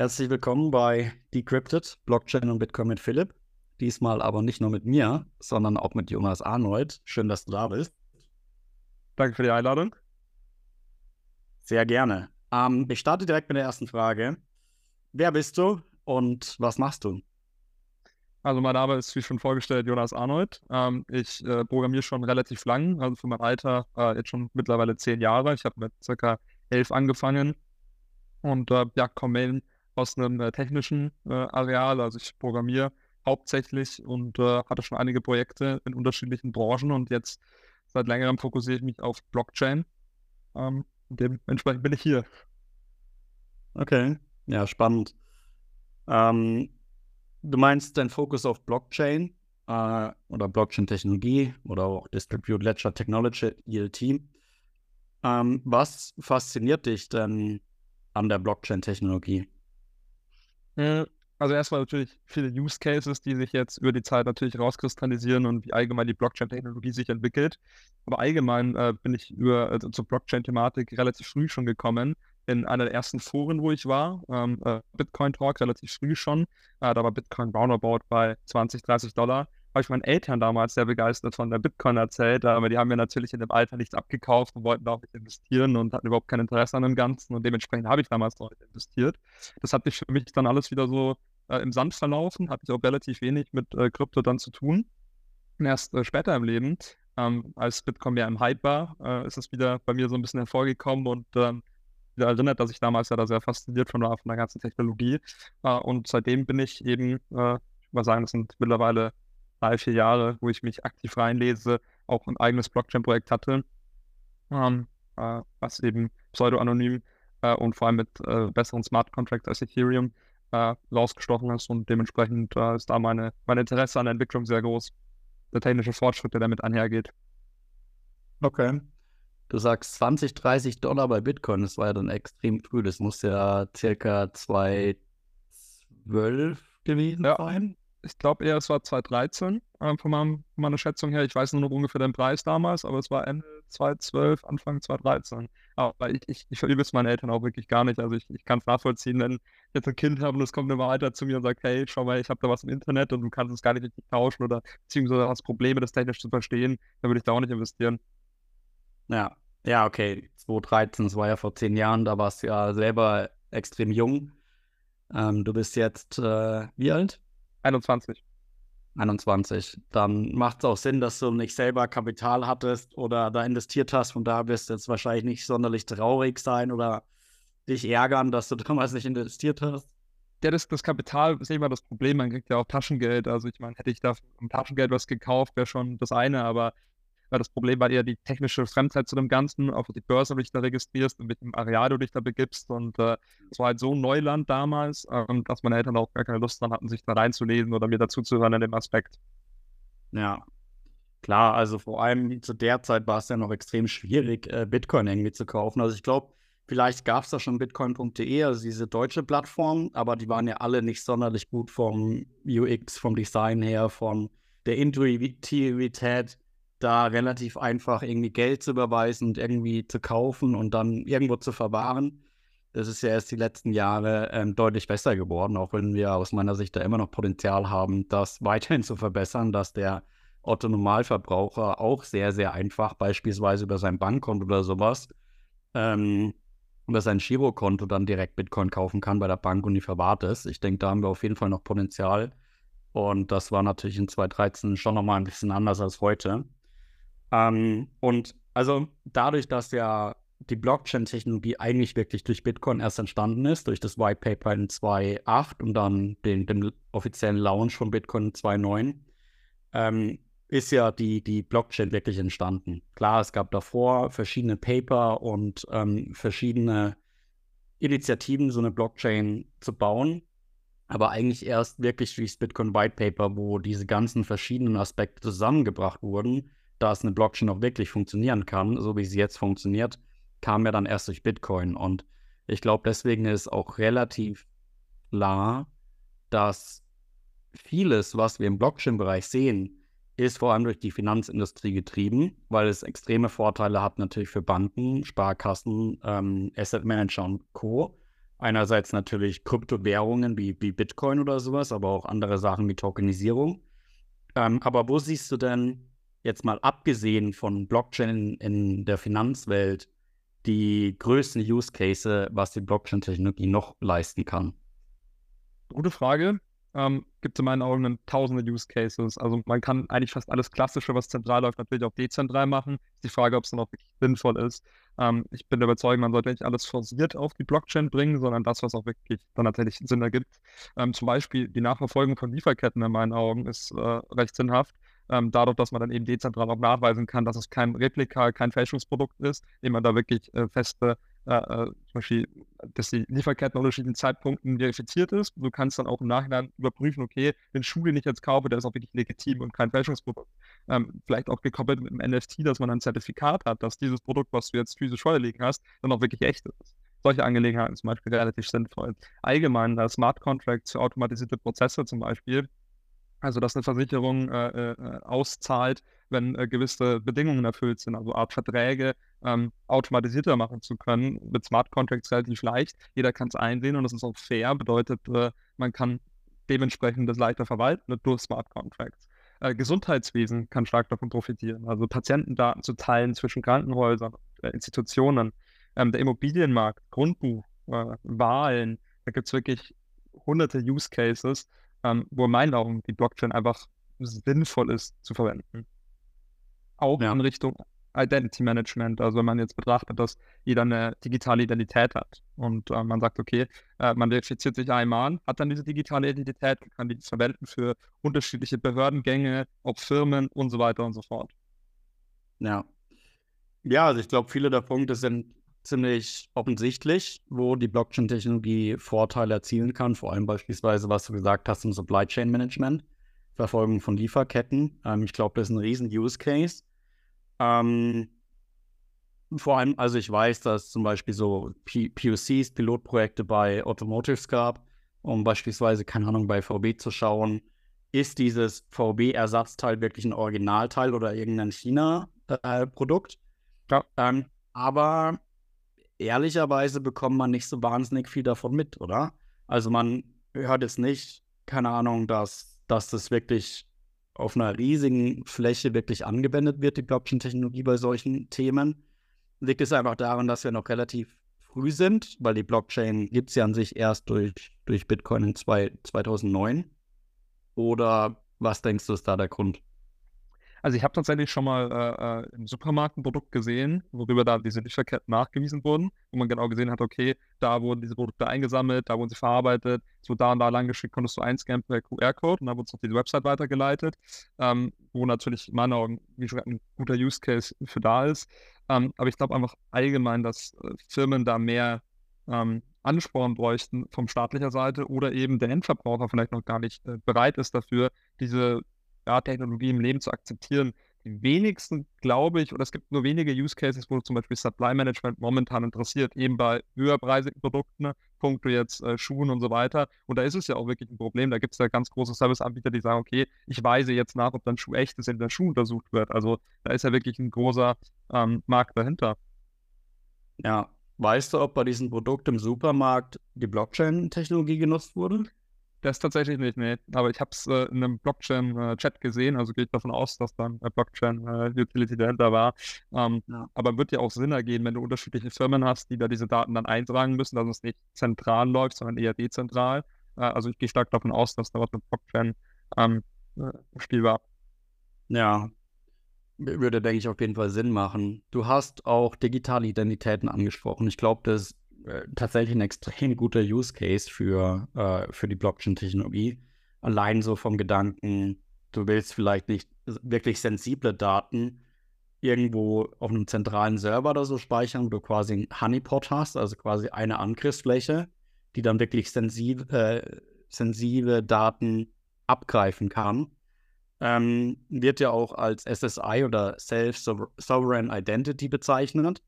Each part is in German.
Herzlich willkommen bei Decrypted, Blockchain und Bitcoin mit Philipp. Diesmal aber nicht nur mit mir, sondern auch mit Jonas Arnold. Schön, dass du da bist. Danke für die Einladung. Sehr gerne. Ähm, ich starte direkt mit der ersten Frage. Wer bist du und was machst du? Also mein Name ist, wie schon vorgestellt, Jonas Arnold. Ähm, ich äh, programmiere schon relativ lang, also für mein Alter äh, jetzt schon mittlerweile zehn Jahre. Ich habe mit circa elf angefangen und äh, ja, komme aus einem äh, technischen äh, Areal. Also ich programmiere hauptsächlich und äh, hatte schon einige Projekte in unterschiedlichen Branchen und jetzt seit längerem fokussiere ich mich auf Blockchain. Ähm, dementsprechend bin ich hier. Okay, ja, spannend. Ähm, du meinst dein Fokus auf Blockchain äh, oder Blockchain-Technologie oder auch Distributed Ledger Technology, ELT. Ähm, was fasziniert dich denn an der Blockchain-Technologie? Hm, also erstmal natürlich viele Use Cases, die sich jetzt über die Zeit natürlich rauskristallisieren und wie allgemein die Blockchain-Technologie sich entwickelt. Aber allgemein äh, bin ich über also zur Blockchain-Thematik relativ früh schon gekommen. In einer der ersten Foren, wo ich war, ähm, äh, Bitcoin Talk, relativ früh schon. Äh, da war Bitcoin roundabout bei 20, 30 Dollar habe ich meinen Eltern damals sehr begeistert von der Bitcoin erzählt, aber die haben mir natürlich in dem Alter nichts abgekauft und wollten auch nicht investieren und hatten überhaupt kein Interesse an dem Ganzen und dementsprechend habe ich damals noch nicht investiert. Das hat sich für mich dann alles wieder so äh, im Sand verlaufen, hatte ich auch relativ wenig mit äh, Krypto dann zu tun. Erst äh, später im Leben, ähm, als Bitcoin ja im Hype war, äh, ist es wieder bei mir so ein bisschen hervorgekommen und ähm, wieder erinnert, dass ich damals ja da sehr fasziniert von war, von der ganzen Technologie. Äh, und seitdem bin ich eben, äh, ich würde sagen, das sind mittlerweile drei, vier Jahre, wo ich mich aktiv reinlese, auch ein eigenes Blockchain-Projekt hatte, ähm, äh, was eben pseudo-anonym äh, und vor allem mit äh, besseren Smart Contracts als Ethereum äh, rausgestochen ist und dementsprechend äh, ist da meine, mein Interesse an der Entwicklung sehr groß. Der technische Fortschritt, der damit einhergeht. Okay. Du sagst 20, 30 Dollar bei Bitcoin, das war ja dann extrem früh. Das muss ja circa 2012 gewesen ja. sein ich glaube eher, es war 2013 äh, von, meinem, von, meiner Schätzung her. Ich weiß nur noch ungefähr den Preis damals, aber es war Ende 2012, Anfang 2013. Aber ich, ich, ich verübe es meinen Eltern auch wirklich gar nicht. Also ich, ich kann es nachvollziehen, wenn ich jetzt ein Kind habe und es kommt immer weiter zu mir und sagt, hey, schau mal, ich habe da was im Internet und du kannst es gar nicht richtig tauschen oder beziehungsweise hast Probleme, das technisch zu verstehen, dann würde ich da auch nicht investieren. Ja, ja, okay. 2013, das war ja vor zehn Jahren, da warst du ja selber extrem jung. Ähm, du bist jetzt äh, wie alt? 21. 21. Dann macht es auch Sinn, dass du nicht selber Kapital hattest oder da investiert hast. Von da wirst du jetzt wahrscheinlich nicht sonderlich traurig sein oder dich ärgern, dass du damals nicht investiert hast. Ja, das, das Kapital ist immer das Problem. Man kriegt ja auch Taschengeld. Also, ich meine, hätte ich da um Taschengeld was gekauft, wäre schon das eine. Aber weil das Problem war eher die technische Fremdheit zu dem Ganzen, auf die Börse, wo du dich da registrierst und mit dem Areal, du dich da begibst. Und äh, es war halt so ein Neuland damals, ähm, dass meine Eltern auch gar keine Lust dran hatten, sich da reinzulesen oder mir dazuzuhören in dem Aspekt. Ja, klar, also vor allem zu der Zeit war es ja noch extrem schwierig, äh, Bitcoin irgendwie zu kaufen. Also ich glaube, vielleicht gab es da schon bitcoin.de, also diese deutsche Plattform, aber die waren ja alle nicht sonderlich gut vom UX, vom Design her, von der Intuitivität da relativ einfach irgendwie Geld zu überweisen und irgendwie zu kaufen und dann irgendwo zu verwahren. Das ist ja erst die letzten Jahre ähm, deutlich besser geworden, auch wenn wir aus meiner Sicht da immer noch Potenzial haben, das weiterhin zu verbessern, dass der Otto Normalverbraucher auch sehr, sehr einfach, beispielsweise über sein Bankkonto oder sowas, ähm, über sein Girokonto dann direkt Bitcoin kaufen kann bei der Bank und die verwahrt ist. Ich denke, da haben wir auf jeden Fall noch Potenzial. Und das war natürlich in 2013 schon nochmal ein bisschen anders als heute. Ähm, und also dadurch, dass ja die Blockchain-Technologie eigentlich wirklich durch Bitcoin erst entstanden ist, durch das White Paper in 2.8 und dann den, den, offiziellen Launch von Bitcoin in 2.9, ähm, ist ja die, die Blockchain wirklich entstanden. Klar, es gab davor verschiedene Paper und ähm, verschiedene Initiativen, so eine Blockchain zu bauen, aber eigentlich erst wirklich durch das Bitcoin White Paper, wo diese ganzen verschiedenen Aspekte zusammengebracht wurden dass eine Blockchain auch wirklich funktionieren kann, so wie sie jetzt funktioniert, kam ja dann erst durch Bitcoin. Und ich glaube, deswegen ist auch relativ klar, dass vieles, was wir im Blockchain-Bereich sehen, ist vor allem durch die Finanzindustrie getrieben, weil es extreme Vorteile hat natürlich für Banken, Sparkassen, ähm, Asset Manager und Co. Einerseits natürlich Kryptowährungen wie, wie Bitcoin oder sowas, aber auch andere Sachen wie Tokenisierung. Ähm, aber wo siehst du denn jetzt mal abgesehen von Blockchain in der Finanzwelt die größten Use Cases, was die Blockchain-Technologie noch leisten kann? Gute Frage. Ähm, gibt es in meinen Augen tausende Use Cases. Also man kann eigentlich fast alles Klassische, was zentral läuft, natürlich auch dezentral machen. Ist die Frage, ob es dann auch wirklich sinnvoll ist. Ähm, ich bin der Überzeugung, man sollte nicht alles forciert auf die Blockchain bringen, sondern das, was auch wirklich dann tatsächlich Sinn ergibt. Ähm, zum Beispiel die Nachverfolgung von Lieferketten in meinen Augen ist äh, recht sinnhaft ähm, dadurch, dass man dann eben dezentral auch nachweisen kann, dass es kein Replika, kein Fälschungsprodukt ist, indem man da wirklich äh, feste, äh, äh, zum Beispiel, dass die Lieferketten an unterschiedlichen Zeitpunkten verifiziert ist. Du kannst dann auch im Nachhinein überprüfen, okay, den Schuh, den ich jetzt kaufe, der ist auch wirklich legitim und kein Fälschungsprodukt. Ähm, vielleicht auch gekoppelt mit einem NFT, dass man ein Zertifikat hat, dass dieses Produkt, was du jetzt physisch vorliegen hast, dann auch wirklich echt ist solche Angelegenheiten zum Beispiel relativ sinnvoll. Allgemein, da Smart Contracts für automatisierte Prozesse zum Beispiel, also, dass eine Versicherung äh, äh, auszahlt, wenn äh, gewisse Bedingungen erfüllt sind, also Art Verträge ähm, automatisierter machen zu können. Mit Smart Contracts relativ leicht. Jeder kann es einsehen und das ist auch fair. Bedeutet, äh, man kann dementsprechend das leichter verwalten durch Smart Contracts. Äh, Gesundheitswesen kann stark davon profitieren. Also Patientendaten zu teilen zwischen Krankenhäusern, äh, Institutionen. Ähm, der Immobilienmarkt, Grundbuch, Wahlen, da gibt es wirklich hunderte Use Cases, ähm, wo in meinen Augen die Blockchain einfach sinnvoll ist zu verwenden. Auch ja. in Richtung Identity Management. Also wenn man jetzt betrachtet, dass jeder eine digitale Identität hat und äh, man sagt, okay, äh, man verifiziert sich einmal, hat dann diese digitale Identität und kann die verwenden für unterschiedliche Behördengänge, auch Firmen und so weiter und so fort. Ja. Ja, also ich glaube, viele der Punkte sind ziemlich offensichtlich, wo die Blockchain-Technologie Vorteile erzielen kann, vor allem beispielsweise, was du gesagt hast, im Supply Chain Management, Verfolgung von Lieferketten. Ähm, ich glaube, das ist ein riesen Use Case. Ähm, vor allem, also ich weiß, dass zum Beispiel so P POCs, Pilotprojekte bei Automotives gab, um beispielsweise, keine Ahnung, bei VW zu schauen, ist dieses VW-Ersatzteil wirklich ein Originalteil oder irgendein China-Produkt? Äh, ja. Ähm, aber ehrlicherweise bekommt man nicht so wahnsinnig viel davon mit, oder? Also man hört jetzt nicht, keine Ahnung, dass, dass das wirklich auf einer riesigen Fläche wirklich angewendet wird, die Blockchain-Technologie bei solchen Themen. Liegt es einfach daran, dass wir noch relativ früh sind, weil die Blockchain gibt es ja an sich erst durch, durch Bitcoin in zwei, 2009. Oder was denkst du, ist da der Grund? Also ich habe tatsächlich schon mal äh, äh, im Supermarkt ein Produkt gesehen, worüber da diese Lieferketten nachgewiesen wurden, wo man genau gesehen hat, okay, da wurden diese Produkte eingesammelt, da wurden sie verarbeitet, so da und da lang geschickt, konntest du einscannen per QR-Code und dann wurde es auf diese Website weitergeleitet, ähm, wo natürlich in meinen Augen, wie gesagt, ein guter Use Case für da ist. Ähm, aber ich glaube einfach allgemein, dass äh, Firmen da mehr ähm, Ansporn bräuchten von staatlicher Seite oder eben der Endverbraucher vielleicht noch gar nicht äh, bereit ist dafür, diese ja, Technologie im Leben zu akzeptieren. Die wenigsten, glaube ich, oder es gibt nur wenige Use Cases, wo zum Beispiel Supply Management momentan interessiert, eben bei höherpreisigen Produkten, ne, Punkte jetzt äh, Schuhen und so weiter. Und da ist es ja auch wirklich ein Problem. Da gibt es ja ganz große Serviceanbieter, die sagen, okay, ich weise jetzt nach, ob dein Schuh echt ist, wenn der Schuh untersucht wird. Also da ist ja wirklich ein großer ähm, Markt dahinter. Ja, weißt du, ob bei diesem Produkt im Supermarkt die Blockchain-Technologie genutzt wurde? Das tatsächlich nicht, nee. Aber ich habe es äh, in einem Blockchain-Chat äh, gesehen, also gehe ich davon aus, dass dann äh, Blockchain-Utility dahinter war. Ähm, ja. Aber wird ja auch Sinn ergeben, wenn du unterschiedliche Firmen hast, die da diese Daten dann eintragen müssen, dass es nicht zentral läuft, sondern eher dezentral. Äh, also ich gehe stark davon aus, dass da was mit Blockchain ähm, äh, spielbar. Ja, würde, denke ich, auf jeden Fall Sinn machen. Du hast auch digitale Identitäten angesprochen. Ich glaube, das äh, tatsächlich ein extrem guter Use Case für, äh, für die Blockchain-Technologie. Allein so vom Gedanken, du willst vielleicht nicht wirklich sensible Daten irgendwo auf einem zentralen Server oder so speichern, wo du quasi einen Honeypot hast, also quasi eine Angriffsfläche, die dann wirklich sensible, äh, sensible Daten abgreifen kann. Ähm, wird ja auch als SSI oder Self-Sovereign Identity bezeichnet.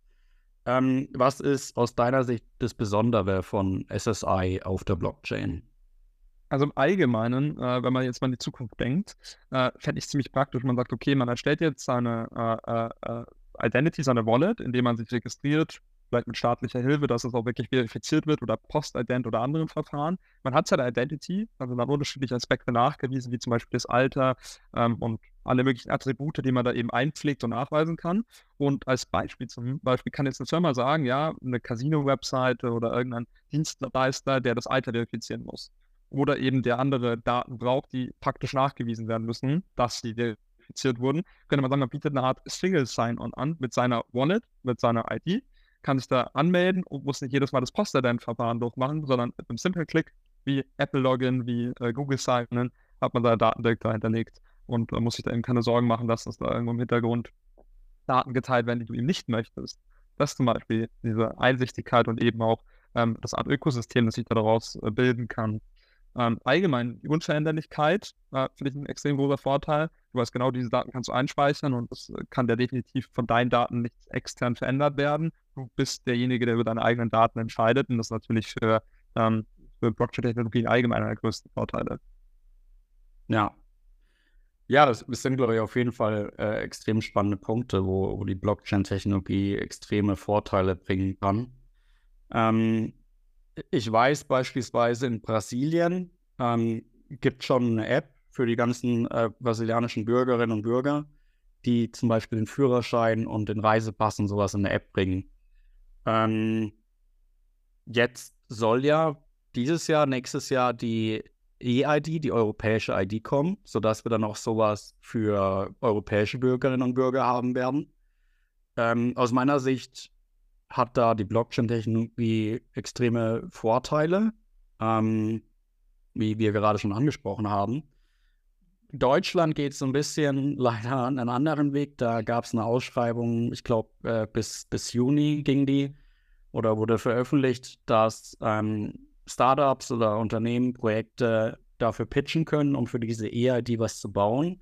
Ähm, was ist aus deiner Sicht das Besondere von SSI auf der Blockchain? Also im Allgemeinen, äh, wenn man jetzt mal in die Zukunft denkt, äh, fände ich ziemlich praktisch. Man sagt, okay, man erstellt jetzt seine äh, äh, äh Identity, seine Wallet, indem man sich registriert, vielleicht mit staatlicher Hilfe, dass es auch wirklich verifiziert wird oder Postident oder anderen Verfahren. Man hat seine Identity, also man hat unterschiedliche Aspekte nachgewiesen, wie zum Beispiel das Alter ähm, und alle möglichen Attribute, die man da eben einpflegt und nachweisen kann. Und als Beispiel zum Beispiel kann jetzt eine Firma sagen, ja, eine Casino-Webseite oder irgendein Dienstleister, der das Alter verifizieren muss. Oder eben der andere Daten braucht, die praktisch nachgewiesen werden müssen, dass sie verifiziert wurden, könnte man sagen, man bietet eine Art Single Sign-On an mit seiner Wallet, mit seiner ID, kann sich da anmelden und muss nicht jedes Mal das Postident-Verfahren durchmachen, sondern mit einem Simple Click wie Apple Login, wie äh, Google Sign-In, hat man seine da hinterlegt und äh, muss sich da eben keine Sorgen machen, dass da irgendwo im Hintergrund Daten geteilt werden, die du ihm nicht möchtest. Das zum Beispiel diese Einsichtigkeit und eben auch ähm, das Art Ökosystem, das sich da daraus äh, bilden kann. Ähm, allgemein die Unveränderlichkeit äh, finde ich ein extrem großer Vorteil. Du weißt genau, diese Daten kannst du einspeichern und es äh, kann ja definitiv von deinen Daten nicht extern verändert werden. Du bist derjenige, der über deine eigenen Daten entscheidet und das ist natürlich für, ähm, für Blockchain-Technologien allgemein einer der größten Vorteile. Ja. Ja, das, das sind, glaube ich, auf jeden Fall äh, extrem spannende Punkte, wo, wo die Blockchain-Technologie extreme Vorteile bringen kann. Ähm, ich weiß beispielsweise in Brasilien ähm, gibt schon eine App für die ganzen äh, brasilianischen Bürgerinnen und Bürger, die zum Beispiel den Führerschein und den Reisepass und sowas in der App bringen. Ähm, jetzt soll ja dieses Jahr, nächstes Jahr die E-ID, die europäische ID kommen, sodass wir dann auch sowas für europäische Bürgerinnen und Bürger haben werden. Ähm, aus meiner Sicht hat da die Blockchain-Technologie extreme Vorteile, ähm, wie wir gerade schon angesprochen haben. Deutschland geht so ein bisschen leider einen anderen Weg. Da gab es eine Ausschreibung, ich glaube, äh, bis, bis Juni ging die oder wurde veröffentlicht, dass ähm, Startups oder Unternehmen Projekte dafür pitchen können, um für diese EID was zu bauen.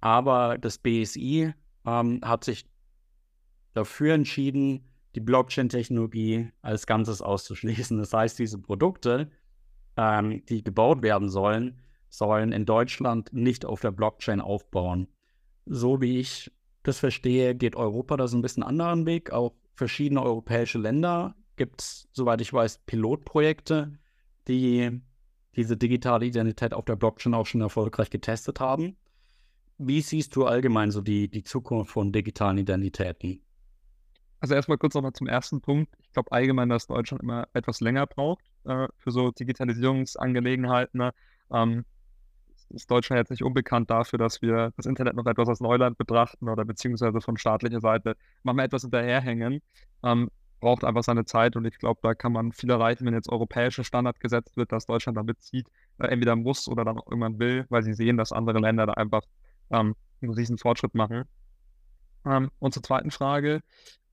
Aber das BSI ähm, hat sich dafür entschieden, die Blockchain-Technologie als Ganzes auszuschließen. Das heißt, diese Produkte, ähm, die gebaut werden sollen, sollen in Deutschland nicht auf der Blockchain aufbauen. So wie ich das verstehe, geht Europa da so ein bisschen anderen Weg. Auch verschiedene europäische Länder gibt es, soweit ich weiß, Pilotprojekte, die diese digitale Identität auf der Blockchain auch schon erfolgreich getestet haben. Wie siehst du allgemein so die, die Zukunft von digitalen Identitäten? Also erstmal kurz nochmal zum ersten Punkt. Ich glaube allgemein, dass Deutschland immer etwas länger braucht äh, für so Digitalisierungsangelegenheiten. Ne? Ähm, ist Deutschland jetzt nicht unbekannt dafür, dass wir das Internet noch etwas als Neuland betrachten oder beziehungsweise von staatlicher Seite manchmal etwas hinterherhängen. Ähm, braucht einfach seine Zeit und ich glaube, da kann man viel erreichen, wenn jetzt europäischer Standard gesetzt wird, dass Deutschland damit zieht, äh, entweder muss oder dann auch irgendwann will, weil sie sehen, dass andere Länder da einfach ähm, einen riesen Fortschritt machen. Ähm, und zur zweiten Frage,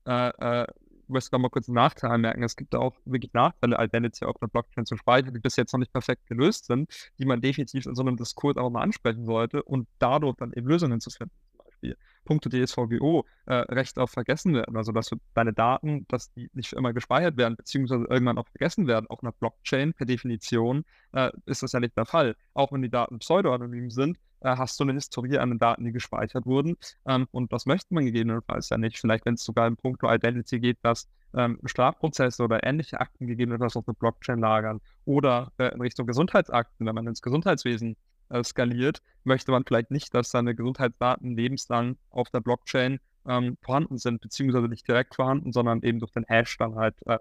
äh, äh, möchte noch mal kurz einen Nachteil anmerken. Es gibt auch wirklich Nachteile, Identity auf einer Blockchain zu speichern, die bis jetzt noch nicht perfekt gelöst sind, die man definitiv in so einem Diskurs auch mal ansprechen sollte und dadurch dann eben Lösungen zu finden. Zum Beispiel Punkte DSVGO, äh, Recht auf Vergessen werden, also dass deine Daten, dass die nicht für immer gespeichert werden, beziehungsweise irgendwann auch vergessen werden. Auf einer Blockchain per Definition äh, ist das ja nicht der Fall. Auch wenn die Daten pseudoanonym sind, äh, hast du eine Historie an den Daten, die gespeichert wurden. Ähm, und das möchte man gegebenenfalls ja nicht. Vielleicht, wenn es sogar im Punkt Identity geht, dass ähm, Strafprozesse oder ähnliche Akten gegebenenfalls auf der Blockchain lagern oder äh, in Richtung Gesundheitsakten, wenn man ins Gesundheitswesen äh, skaliert, möchte man vielleicht nicht, dass seine Gesundheitsdaten lebenslang auf der Blockchain ähm, vorhanden sind, beziehungsweise nicht direkt vorhanden, sondern eben durch den Hash dann halt äh,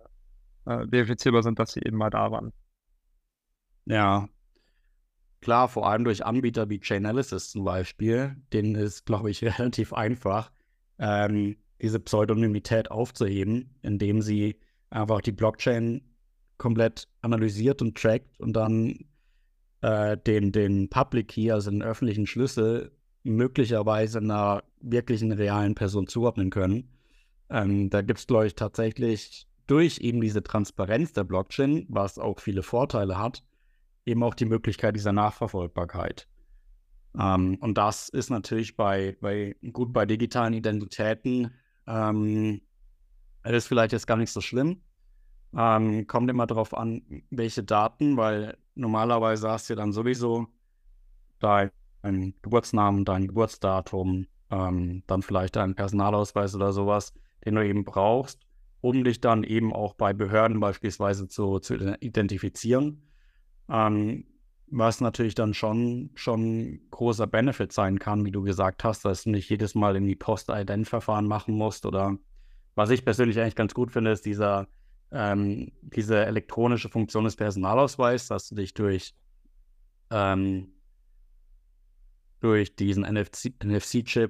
äh, verifizierbar sind, dass sie eben mal da waren. Ja, Klar, vor allem durch Anbieter wie Chainalysis zum Beispiel, denen ist, glaube ich, relativ einfach, ähm, diese Pseudonymität aufzuheben, indem sie einfach die Blockchain komplett analysiert und trackt und dann äh, den, den Public Key, also den öffentlichen Schlüssel, möglicherweise einer wirklichen realen Person zuordnen können. Ähm, da gibt es, glaube ich, tatsächlich durch eben diese Transparenz der Blockchain, was auch viele Vorteile hat, eben auch die Möglichkeit dieser Nachverfolgbarkeit. Ähm, und das ist natürlich bei, bei gut bei digitalen Identitäten ähm, ist vielleicht jetzt gar nicht so schlimm. Ähm, kommt immer darauf an, welche Daten, weil normalerweise hast du dann sowieso deinen Geburtsnamen, dein Geburtsdatum, ähm, dann vielleicht deinen Personalausweis oder sowas, den du eben brauchst, um dich dann eben auch bei Behörden beispielsweise zu, zu identifizieren. Ähm, was natürlich dann schon, schon großer Benefit sein kann, wie du gesagt hast, dass du nicht jedes Mal in die Post-Ident-Verfahren machen musst. Oder was ich persönlich eigentlich ganz gut finde, ist dieser, ähm, diese elektronische Funktion des Personalausweises, dass du dich durch, ähm, durch diesen NFC-Chip NFC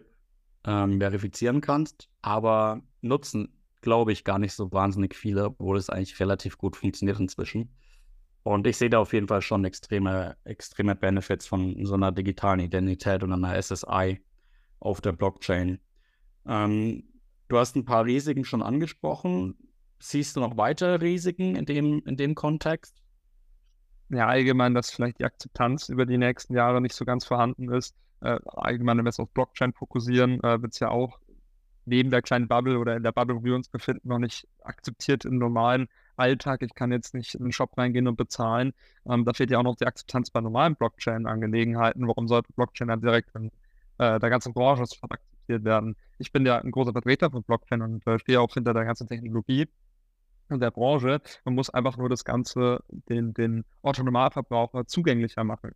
ähm, verifizieren kannst. Aber nutzen, glaube ich, gar nicht so wahnsinnig viele, obwohl es eigentlich relativ gut funktioniert inzwischen. Und ich sehe da auf jeden Fall schon extreme, extreme Benefits von so einer digitalen Identität und einer SSI auf der Blockchain. Ähm, du hast ein paar Risiken schon angesprochen. Siehst du noch weitere Risiken in dem, in dem Kontext? Ja, allgemein, dass vielleicht die Akzeptanz über die nächsten Jahre nicht so ganz vorhanden ist. Äh, allgemein, wenn wir es auf Blockchain fokussieren, äh, wird es ja auch neben der kleinen Bubble oder in der Bubble, wo wir uns befinden, noch nicht akzeptiert im normalen Alltag. Ich kann jetzt nicht in den Shop reingehen und bezahlen. Ähm, da fehlt ja auch noch die Akzeptanz bei normalen Blockchain-Angelegenheiten. Warum sollte Blockchain dann direkt in äh, der ganzen Branche sofort akzeptiert werden? Ich bin ja ein großer Vertreter von Blockchain und äh, stehe auch hinter der ganzen Technologie und der Branche. Man muss einfach nur das Ganze den, den Autonomalverbraucher zugänglicher machen.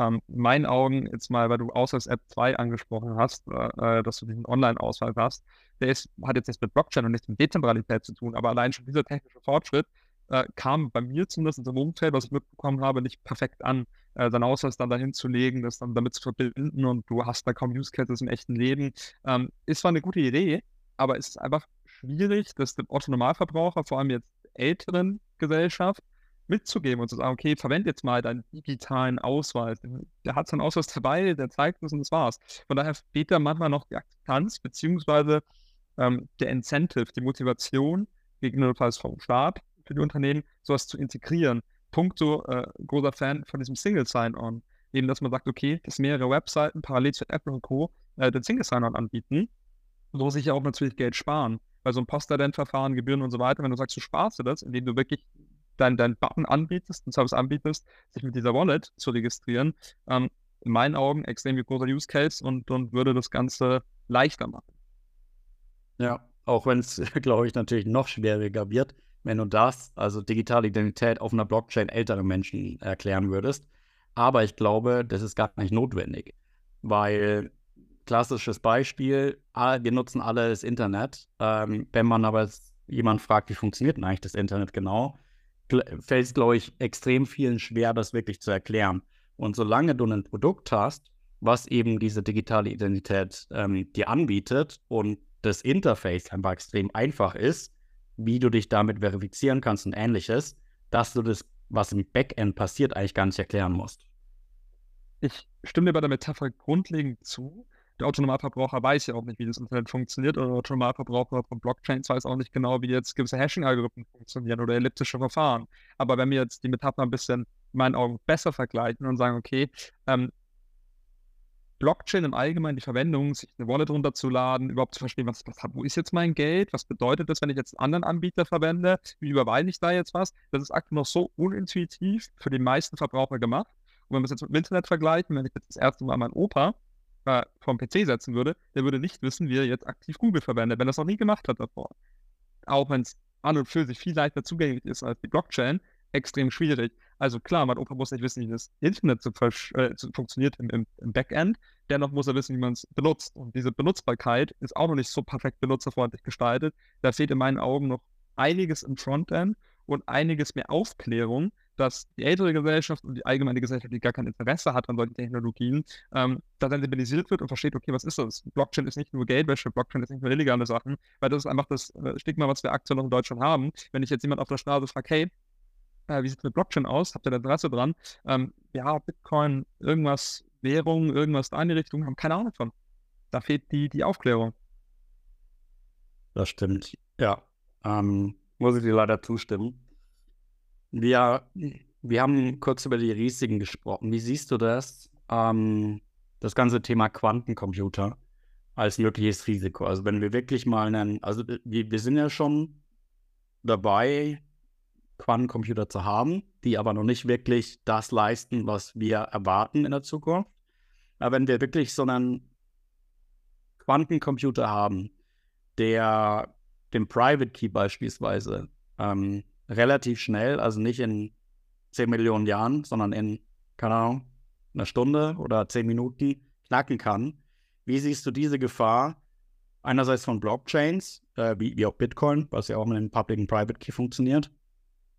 Ähm, in meinen Augen, jetzt mal, weil du Ausweis-App 2 angesprochen hast, äh, äh, dass du diesen Online-Ausweis hast, der ist, hat jetzt nichts mit Blockchain und nichts mit Dezentralität zu tun, aber allein schon dieser technische Fortschritt äh, kam bei mir zumindest in so einem Umfeld, was ich mitbekommen habe, nicht perfekt an, äh, deinen Ausweis dann dahin zu legen, das dann damit zu verbinden und du hast da kaum Use Cases im echten Leben. Ähm, ist zwar eine gute Idee, aber es ist einfach schwierig, dass dem Otto-Normalverbraucher, vor allem jetzt älteren Gesellschaft, mitzugeben und zu sagen, okay, verwende jetzt mal deinen digitalen Ausweis. Der hat seinen Ausweis dabei, der zeigt es und das war's. Von daher fehlt da manchmal noch die Akzeptanz, beziehungsweise ähm, der Incentive, die Motivation, gegebenenfalls vom Staat für die Unternehmen, sowas zu integrieren. Punkto, äh, großer Fan von diesem Single Sign-On. Eben, dass man sagt, okay, dass mehrere Webseiten parallel zu Apple und Co. Äh, den Single Sign-On anbieten, so sich ja auch natürlich Geld sparen. Weil so ein Postident-Verfahren, Gebühren und so weiter, wenn du sagst, du sparst dir das, indem du wirklich deinen dein Button anbietest, einen Service anbietest, sich mit dieser Wallet zu registrieren, ähm, in meinen Augen extrem großer Use Case und, und würde das Ganze leichter machen. Ja, auch wenn es, glaube ich, natürlich noch schwieriger wird, wenn du das, also digitale Identität auf einer Blockchain älteren Menschen erklären würdest. Aber ich glaube, das ist gar nicht notwendig, weil klassisches Beispiel, wir nutzen alle das Internet. Ähm, wenn man aber jemand fragt, wie funktioniert denn eigentlich das Internet genau, fällt es, glaube ich, extrem vielen schwer, das wirklich zu erklären. Und solange du ein Produkt hast, was eben diese digitale Identität ähm, dir anbietet und das Interface einfach extrem einfach ist, wie du dich damit verifizieren kannst und ähnliches, dass du das, was im Backend passiert, eigentlich gar nicht erklären musst. Ich stimme dir bei der Metapher grundlegend zu der Autonomalverbraucher weiß ja auch nicht, wie das Internet funktioniert oder der Autonomalverbraucher von Blockchains weiß auch nicht genau, wie jetzt gewisse Hashing-Algorithmen funktionieren oder elliptische Verfahren. Aber wenn wir jetzt die Metapher ein bisschen in meinen Augen besser vergleichen und sagen, okay, ähm, Blockchain im Allgemeinen, die Verwendung, sich eine Wallet runterzuladen, überhaupt zu verstehen, was, was, wo ist jetzt mein Geld, was bedeutet das, wenn ich jetzt einen anderen Anbieter verwende, wie überweise ich da jetzt was, das ist aktuell noch so unintuitiv für die meisten Verbraucher gemacht. Und wenn wir es jetzt mit dem Internet vergleichen, wenn ich jetzt das erste Mal meinen Opa äh, vom PC setzen würde, der würde nicht wissen, wie er jetzt aktiv Google verwendet, wenn er das noch nie gemacht hat davor. Auch wenn es an und für sich viel leichter zugänglich ist als die Blockchain, extrem schwierig. Also klar, mein Opa muss nicht wissen, wie das Internet zu, äh, zu funktioniert im, im, im, Backend. Dennoch muss er wissen, wie man es benutzt. Und diese Benutzbarkeit ist auch noch nicht so perfekt benutzerfreundlich gestaltet. Da fehlt in meinen Augen noch einiges im Frontend und einiges mehr Aufklärung, dass die ältere Gesellschaft und die allgemeine Gesellschaft, die gar kein Interesse hat an solchen Technologien, ähm, da sensibilisiert wird und versteht, okay, was ist das? Blockchain ist nicht nur Geldwäsche, Blockchain ist nicht nur illegale Sachen, weil das ist einfach das äh, Stigma, was wir aktuell noch in Deutschland haben. Wenn ich jetzt jemand auf der Straße frage, hey, äh, wie sieht es mit Blockchain aus? Habt ihr da Interesse dran? Ähm, ja, Bitcoin, irgendwas, Währung, irgendwas in eine Richtung, haben keine Ahnung von. Da fehlt die, die Aufklärung. Das stimmt. Ja, ähm, muss ich dir leider zustimmen. Wir, wir haben kurz über die Risiken gesprochen. Wie siehst du das? Ähm, das ganze Thema Quantencomputer als mögliches Risiko. Also wenn wir wirklich mal einen, also wir, wir sind ja schon dabei, Quantencomputer zu haben, die aber noch nicht wirklich das leisten, was wir erwarten in der Zukunft. Aber wenn wir wirklich so einen Quantencomputer haben, der den Private Key beispielsweise ähm, relativ schnell, also nicht in 10 Millionen Jahren, sondern in, keine Ahnung, einer Stunde oder 10 Minuten knacken kann. Wie siehst du diese Gefahr einerseits von Blockchains, äh, wie, wie auch Bitcoin, was ja auch mit dem Public und Private Key funktioniert,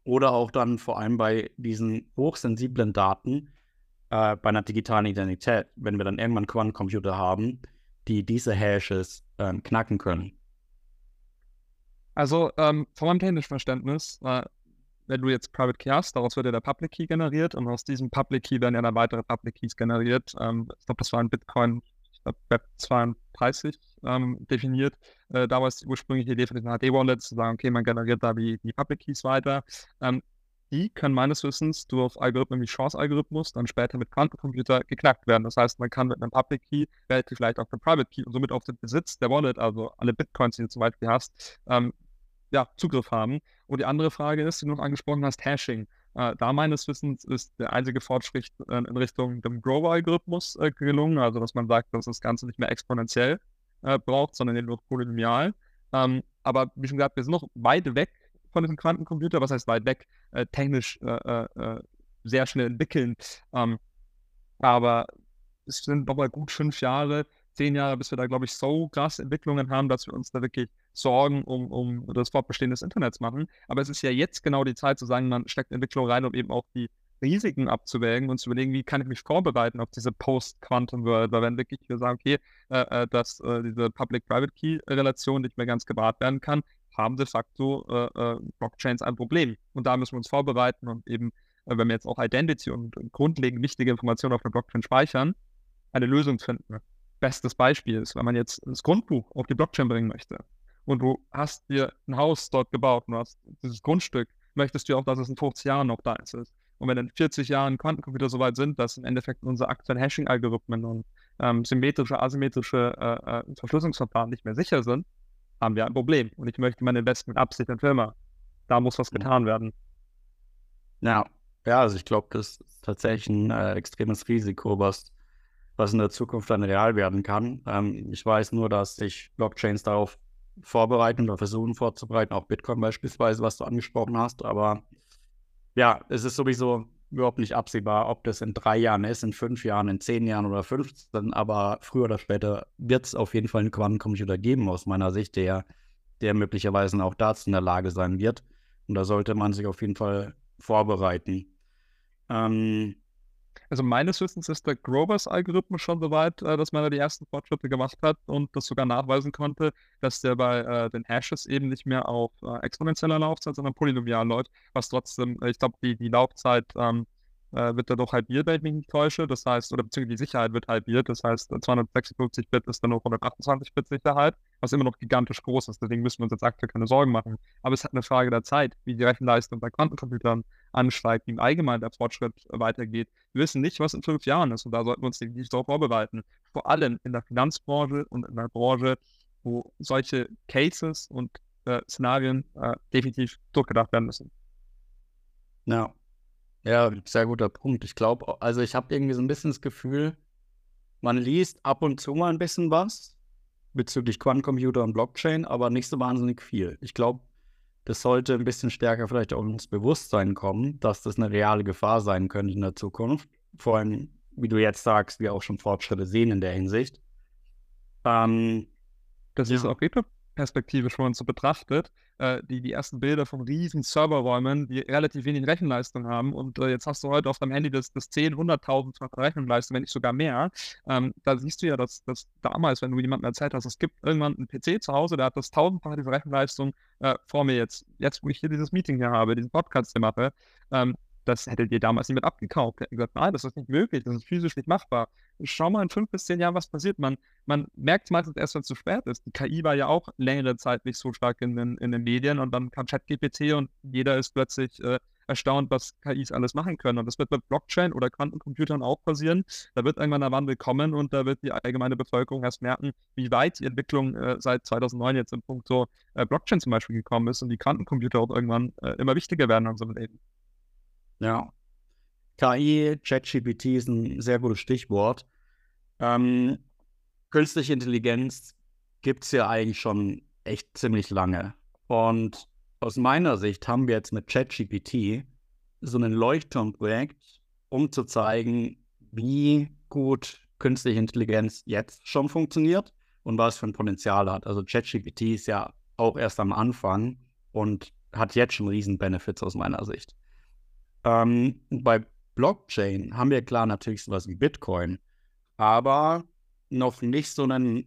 oder auch dann vor allem bei diesen hochsensiblen Daten äh, bei einer digitalen Identität, wenn wir dann irgendwann Quantencomputer haben, die diese Hashes äh, knacken können? Also ähm, von meinem technischen Verständnis, äh, wenn du jetzt Private Key hast, daraus wird ja der Public Key generiert und aus diesem Public Key werden ja dann weitere Public Keys generiert. Ähm, ich glaube, das war ein Bitcoin glaub, Web 32 ähm, definiert. Äh, es die ursprüngliche Idee für den HD-Wallet, zu sagen, okay, man generiert da die, die Public Keys weiter. Ähm, die können meines Wissens durch Algorithmen wie Chance-Algorithmus dann später mit Quantencomputer geknackt werden. Das heißt, man kann mit einem Public Key relativ leicht auf den Private Key und somit auf den Besitz der Wallet, also alle Bitcoins, die du zum Beispiel hast, ähm, ja, Zugriff haben. Und die andere Frage ist, die du noch angesprochen hast, Hashing. Äh, da meines Wissens ist der einzige Fortschritt äh, in Richtung dem Grover-Algorithmus äh, gelungen, also dass man sagt, dass das Ganze nicht mehr exponentiell äh, braucht, sondern nur polynomial. Ähm, aber wie schon gesagt, wir sind noch weit weg von diesem Quantencomputer. Was heißt weit weg? Äh, technisch äh, sehr schnell entwickeln. Ähm, aber es sind nochmal gut fünf Jahre, zehn Jahre, bis wir da, glaube ich, so krass Entwicklungen haben, dass wir uns da wirklich Sorgen um, um das Fortbestehen des Internets machen. Aber es ist ja jetzt genau die Zeit zu sagen, man steckt Entwicklung rein, um eben auch die Risiken abzuwägen und zu überlegen, wie kann ich mich vorbereiten auf diese Post-Quantum-World, weil wenn wirklich wir sagen, okay, äh, äh dass äh, diese Public-Private-Key-Relation nicht mehr ganz gewahrt werden kann, haben de facto äh, äh, Blockchains ein Problem. Und da müssen wir uns vorbereiten und eben, äh, wenn wir jetzt auch Identity und, und grundlegend wichtige Informationen auf der Blockchain speichern, eine Lösung finden. Bestes Beispiel ist, wenn man jetzt das Grundbuch auf die Blockchain bringen möchte und du hast dir ein Haus dort gebaut und du hast dieses Grundstück, möchtest du auch, dass es in 50 Jahren noch da ist. Und wenn in 40 Jahren Quantencomputer so weit sind, dass im Endeffekt unsere aktuellen Hashing-Algorithmen und ähm, symmetrische, asymmetrische äh, äh, Verschlüsselungsverfahren nicht mehr sicher sind, haben wir ein Problem. Und ich möchte mein Investment absichern Firma. Da muss was getan werden. Ja, ja also ich glaube, das ist tatsächlich ein äh, extremes Risiko, was was in der Zukunft dann real werden kann. Ähm, ich weiß nur, dass sich Blockchains darauf vorbereiten oder versuchen vorzubereiten, auch Bitcoin beispielsweise, was du angesprochen hast. Aber ja, es ist sowieso überhaupt nicht absehbar, ob das in drei Jahren ist, in fünf Jahren, in zehn Jahren oder 15. Aber früher oder später wird es auf jeden Fall einen Quantencomputer geben, aus meiner Sicht, der, der möglicherweise auch dazu in der Lage sein wird. Und da sollte man sich auf jeden Fall vorbereiten. Ähm, also meines Wissens ist der Grovers-Algorithmus schon so weit, äh, dass man da die ersten Fortschritte gemacht hat und das sogar nachweisen konnte, dass der bei äh, den Hashes eben nicht mehr auf äh, exponentieller Laufzeit, sondern polynomial läuft, was trotzdem, ich glaube, die, die Laufzeit ähm, äh, wird dadurch halbiert, wenn ich mich nicht täusche. Das heißt, oder beziehungsweise die Sicherheit wird halbiert. Das heißt, 256 Bit ist dann nur 128 Bit Sicherheit, was immer noch gigantisch groß ist. Deswegen müssen wir uns jetzt aktuell keine Sorgen machen. Aber es hat eine Frage der Zeit, wie die Rechenleistung bei Quantencomputern ansteigt, wie im Allgemeinen der Fortschritt weitergeht. Wir wissen nicht, was in fünf Jahren ist und da sollten wir uns definitiv darauf vorbereiten. Vor allem in der Finanzbranche und in der Branche, wo solche Cases und äh, Szenarien äh, definitiv durchgedacht werden müssen. Ja, ja, sehr guter Punkt. Ich glaube, also ich habe irgendwie so ein bisschen das Gefühl, man liest ab und zu mal ein bisschen was bezüglich Quantencomputer und Blockchain, aber nicht so wahnsinnig viel. Ich glaube, das sollte ein bisschen stärker vielleicht auch ins Bewusstsein kommen, dass das eine reale Gefahr sein könnte in der Zukunft. Vor allem, wie du jetzt sagst, wir auch schon Fortschritte sehen in der Hinsicht. Ähm, das ja. ist auf jeden Wenn man so betrachtet, äh, die, die ersten Bilder von riesen Serverräumen, die relativ wenig Rechenleistung haben. Und äh, jetzt hast du heute auf deinem Handy das, das 10, 100.000 Rechenleistung, wenn nicht sogar mehr. Ähm, da siehst du ja, dass, dass damals, wenn du jemandem erzählt hast, es gibt irgendwann einen PC zu Hause, der hat das tausendfache diese Rechenleistung äh, vor mir jetzt. Jetzt, wo ich hier dieses Meeting hier habe, diesen Podcast hier mache, ähm, das hättet ihr damals nicht mit abgekauft. Hätten gesagt, nein, das ist nicht möglich, das ist physisch nicht machbar. Schau mal in fünf bis zehn Jahren, was passiert. Man, man merkt es meistens erst, wenn es zu spät ist. Die KI war ja auch längere Zeit nicht so stark in den, in den Medien und dann kam ChatGPT und jeder ist plötzlich äh, erstaunt, was KIs alles machen können. Und das wird mit Blockchain oder Quantencomputern auch passieren. Da wird irgendwann der Wandel kommen und da wird die allgemeine Bevölkerung erst merken, wie weit die Entwicklung äh, seit 2009 jetzt im Punkt so äh, Blockchain zum Beispiel gekommen ist und die Quantencomputer auch irgendwann äh, immer wichtiger werden in unserem Leben. Ja. KI, ChatGPT ist ein sehr gutes Stichwort. Ähm, künstliche Intelligenz gibt es ja eigentlich schon echt ziemlich lange. Und aus meiner Sicht haben wir jetzt mit ChatGPT so ein Leuchtturmprojekt, um zu zeigen, wie gut künstliche Intelligenz jetzt schon funktioniert und was für ein Potenzial hat. Also ChatGPT ist ja auch erst am Anfang und hat jetzt schon riesen Benefits aus meiner Sicht. Ähm, bei Blockchain haben wir klar natürlich sowas wie Bitcoin, aber noch nicht so ein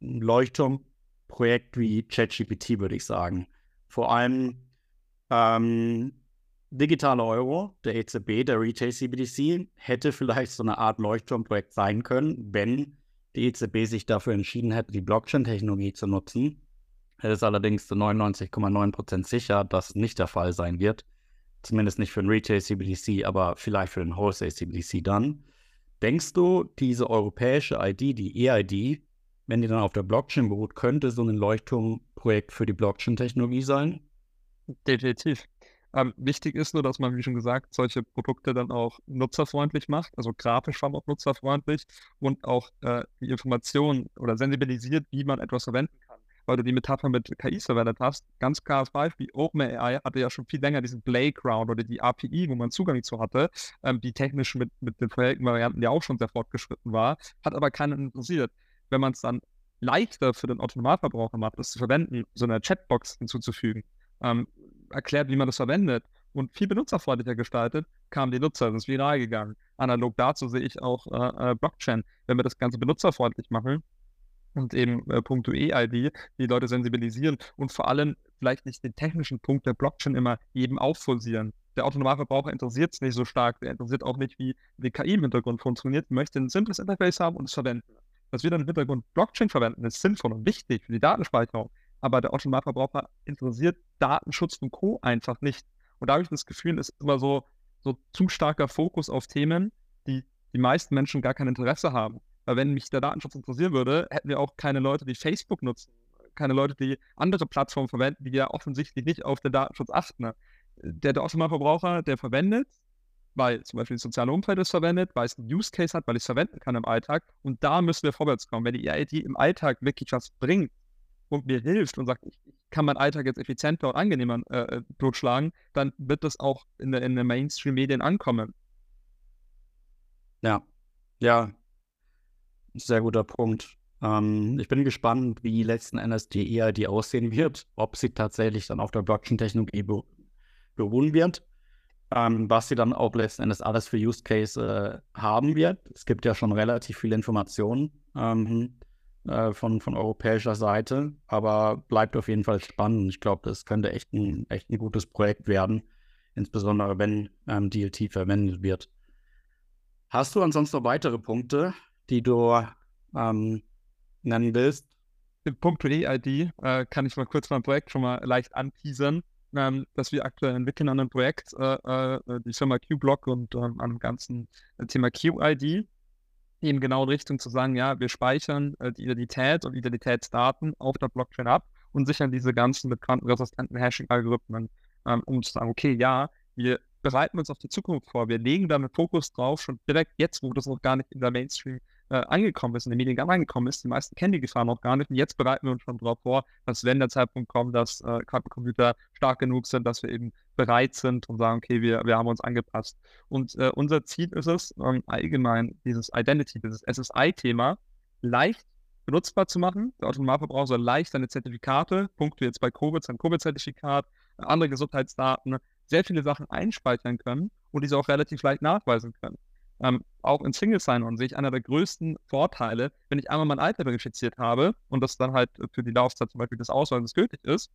Leuchtturmprojekt wie ChatGPT, würde ich sagen. Vor allem ähm, digitale Euro, der EZB, der Retail CBDC, hätte vielleicht so eine Art Leuchtturmprojekt sein können, wenn die EZB sich dafür entschieden hätte, die Blockchain-Technologie zu nutzen. Es ist allerdings zu 99,9% sicher, dass nicht der Fall sein wird. Zumindest nicht für den Retail CBDC, aber vielleicht für den Wholesale CBDC dann. Denkst du, diese europäische ID, die EID, wenn die dann auf der Blockchain beruht, könnte so ein Leuchtturmprojekt für die Blockchain-Technologie sein? Definitiv. Ähm, wichtig ist nur, dass man, wie schon gesagt, solche Produkte dann auch nutzerfreundlich macht, also grafisch vor allem auch nutzerfreundlich und auch äh, die Informationen oder sensibilisiert, wie man etwas verwenden kann. Weil du die Metapher mit KIs verwendet hast, ganz klares Beispiel, OpenAI hatte ja schon viel länger diesen Playground oder die API, wo man Zugang zu hatte, ähm, die technisch mit, mit den vorherigen Varianten ja auch schon sehr fortgeschritten war, hat aber keinen interessiert. Wenn man es dann leichter für den Autonomalverbraucher macht, es zu verwenden, so eine Chatbox hinzuzufügen, ähm, erklärt, wie man das verwendet und viel benutzerfreundlicher gestaltet, kamen die Nutzer, das ist viral gegangen. Analog dazu sehe ich auch äh, äh, Blockchain. Wenn wir das Ganze benutzerfreundlich machen und eben äh, Punkt EID die Leute sensibilisieren und vor allem vielleicht nicht den technischen Punkt der Blockchain immer jedem aufforcieren. Der Autonomalverbraucher interessiert es nicht so stark, der interessiert auch nicht, wie die KI im Hintergrund funktioniert, möchte ein simples Interface haben und es verwenden. Dass wir dann im Hintergrund Blockchain verwenden, ist sinnvoll und wichtig für die Datenspeicherung aber der Autonomalverbraucher interessiert Datenschutz und Co. einfach nicht. Und da habe ich das Gefühl, es ist immer so, so zu starker Fokus auf Themen, die die meisten Menschen gar kein Interesse haben. Weil wenn mich der Datenschutz interessieren würde, hätten wir auch keine Leute, die Facebook nutzen, keine Leute, die andere Plattformen verwenden, die ja offensichtlich nicht auf den Datenschutz achten. Der, der Autonomalverbraucher, der verwendet, weil zum Beispiel das soziale Umfeld es verwendet, weil es einen Use Case hat, weil ich es verwenden kann im Alltag. Und da müssen wir vorwärts kommen. Wenn die EID im Alltag wirklich was bringt, und mir hilft und sagt, ich, kann meinen Alltag jetzt effizienter und angenehmer äh, äh, dann wird das auch in der, in der Mainstream-Medien ankommen. Ja, ja, sehr guter Punkt. Ähm, ich bin gespannt, wie letzten Endes die EID aussehen wird, ob sie tatsächlich dann auf der Blockchain-Technologie beruhen wird, ähm, was sie dann auch letzten Endes alles für Use Case äh, haben wird. Es gibt ja schon relativ viele Informationen. Ähm, äh, von, von europäischer Seite, aber bleibt auf jeden Fall spannend. Ich glaube, das könnte echt ein, echt ein gutes Projekt werden, insbesondere wenn ähm, DLT verwendet wird. Hast du ansonsten noch weitere Punkte, die du ähm, nennen willst? Den Punkt EID äh, kann ich mal kurz mein Projekt schon mal leicht anteasern, ähm, das wir aktuell entwickeln an einem Projekt, äh, äh, die Firma QBlock und ähm, an dem ganzen Thema QID eben genau in Richtung zu sagen, ja, wir speichern äh, die Identität und Identitätsdaten auf der Blockchain ab und sichern diese ganzen mit quantenresistenten Hashing-Algorithmen, ähm, um zu sagen, okay, ja, wir bereiten uns auf die Zukunft vor, wir legen da einen Fokus drauf, schon direkt jetzt, wo das noch gar nicht in der Mainstream äh, angekommen ist, in den Medien angekommen ist. Die meisten kennen die Gefahr noch gar nicht. Und jetzt bereiten wir uns schon darauf vor, dass wenn der Zeitpunkt kommt, dass äh, Quantencomputer stark genug sind, dass wir eben bereit sind und sagen, okay, wir, wir haben uns angepasst. Und äh, unser Ziel ist es, ähm, allgemein dieses Identity, dieses SSI-Thema leicht benutzbar zu machen. Der Autonomalverbraucher soll leicht seine Zertifikate, Punkte jetzt bei Covid, sein Covid-Zertifikat, andere Gesundheitsdaten, sehr viele Sachen einspeichern können und diese auch relativ leicht nachweisen können. Ähm, auch in Single Sign-On sehe ich einer der größten Vorteile, wenn ich einmal mein Alter verifiziert habe und das dann halt für die Laufzeit zum Beispiel des Ausweises gültig ist,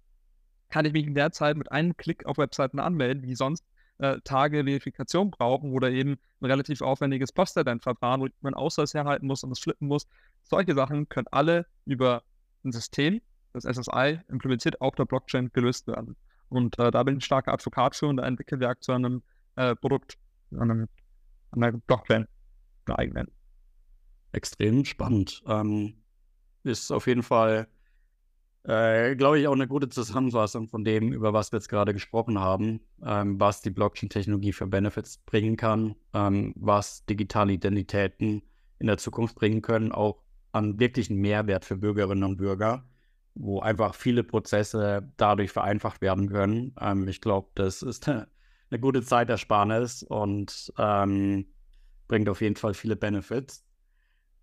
kann ich mich in der Zeit mit einem Klick auf Webseiten anmelden, die sonst äh, Tage Verifikation brauchen oder eben ein relativ aufwendiges Postident-Verfahren, wo ich meinen Ausweis herhalten muss und es flippen muss. Solche Sachen können alle über ein System, das SSI, implementiert auf der Blockchain gelöst werden. Und äh, da bin ich ein starker Advokat für und da entwickeln wir aktuell ein äh, Produkt, an einem an der Blockchain eine eigenen. Extrem spannend. Ähm, ist auf jeden Fall, äh, glaube ich, auch eine gute Zusammenfassung von dem, über was wir jetzt gerade gesprochen haben, ähm, was die Blockchain-Technologie für Benefits bringen kann, ähm, was digitale Identitäten in der Zukunft bringen können, auch an wirklichen Mehrwert für Bürgerinnen und Bürger. wo einfach viele Prozesse dadurch vereinfacht werden können. Ähm, ich glaube, das ist eine, eine gute Zeitersparnis und ähm, bringt auf jeden Fall viele Benefits.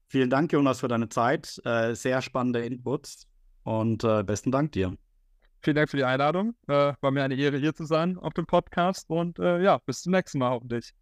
Vielen Dank, Jonas, für deine Zeit. Äh, sehr spannende Inputs und äh, besten Dank dir. Vielen Dank für die Einladung. Äh, war mir eine Ehre, hier zu sein auf dem Podcast und äh, ja, bis zum nächsten Mal hoffentlich.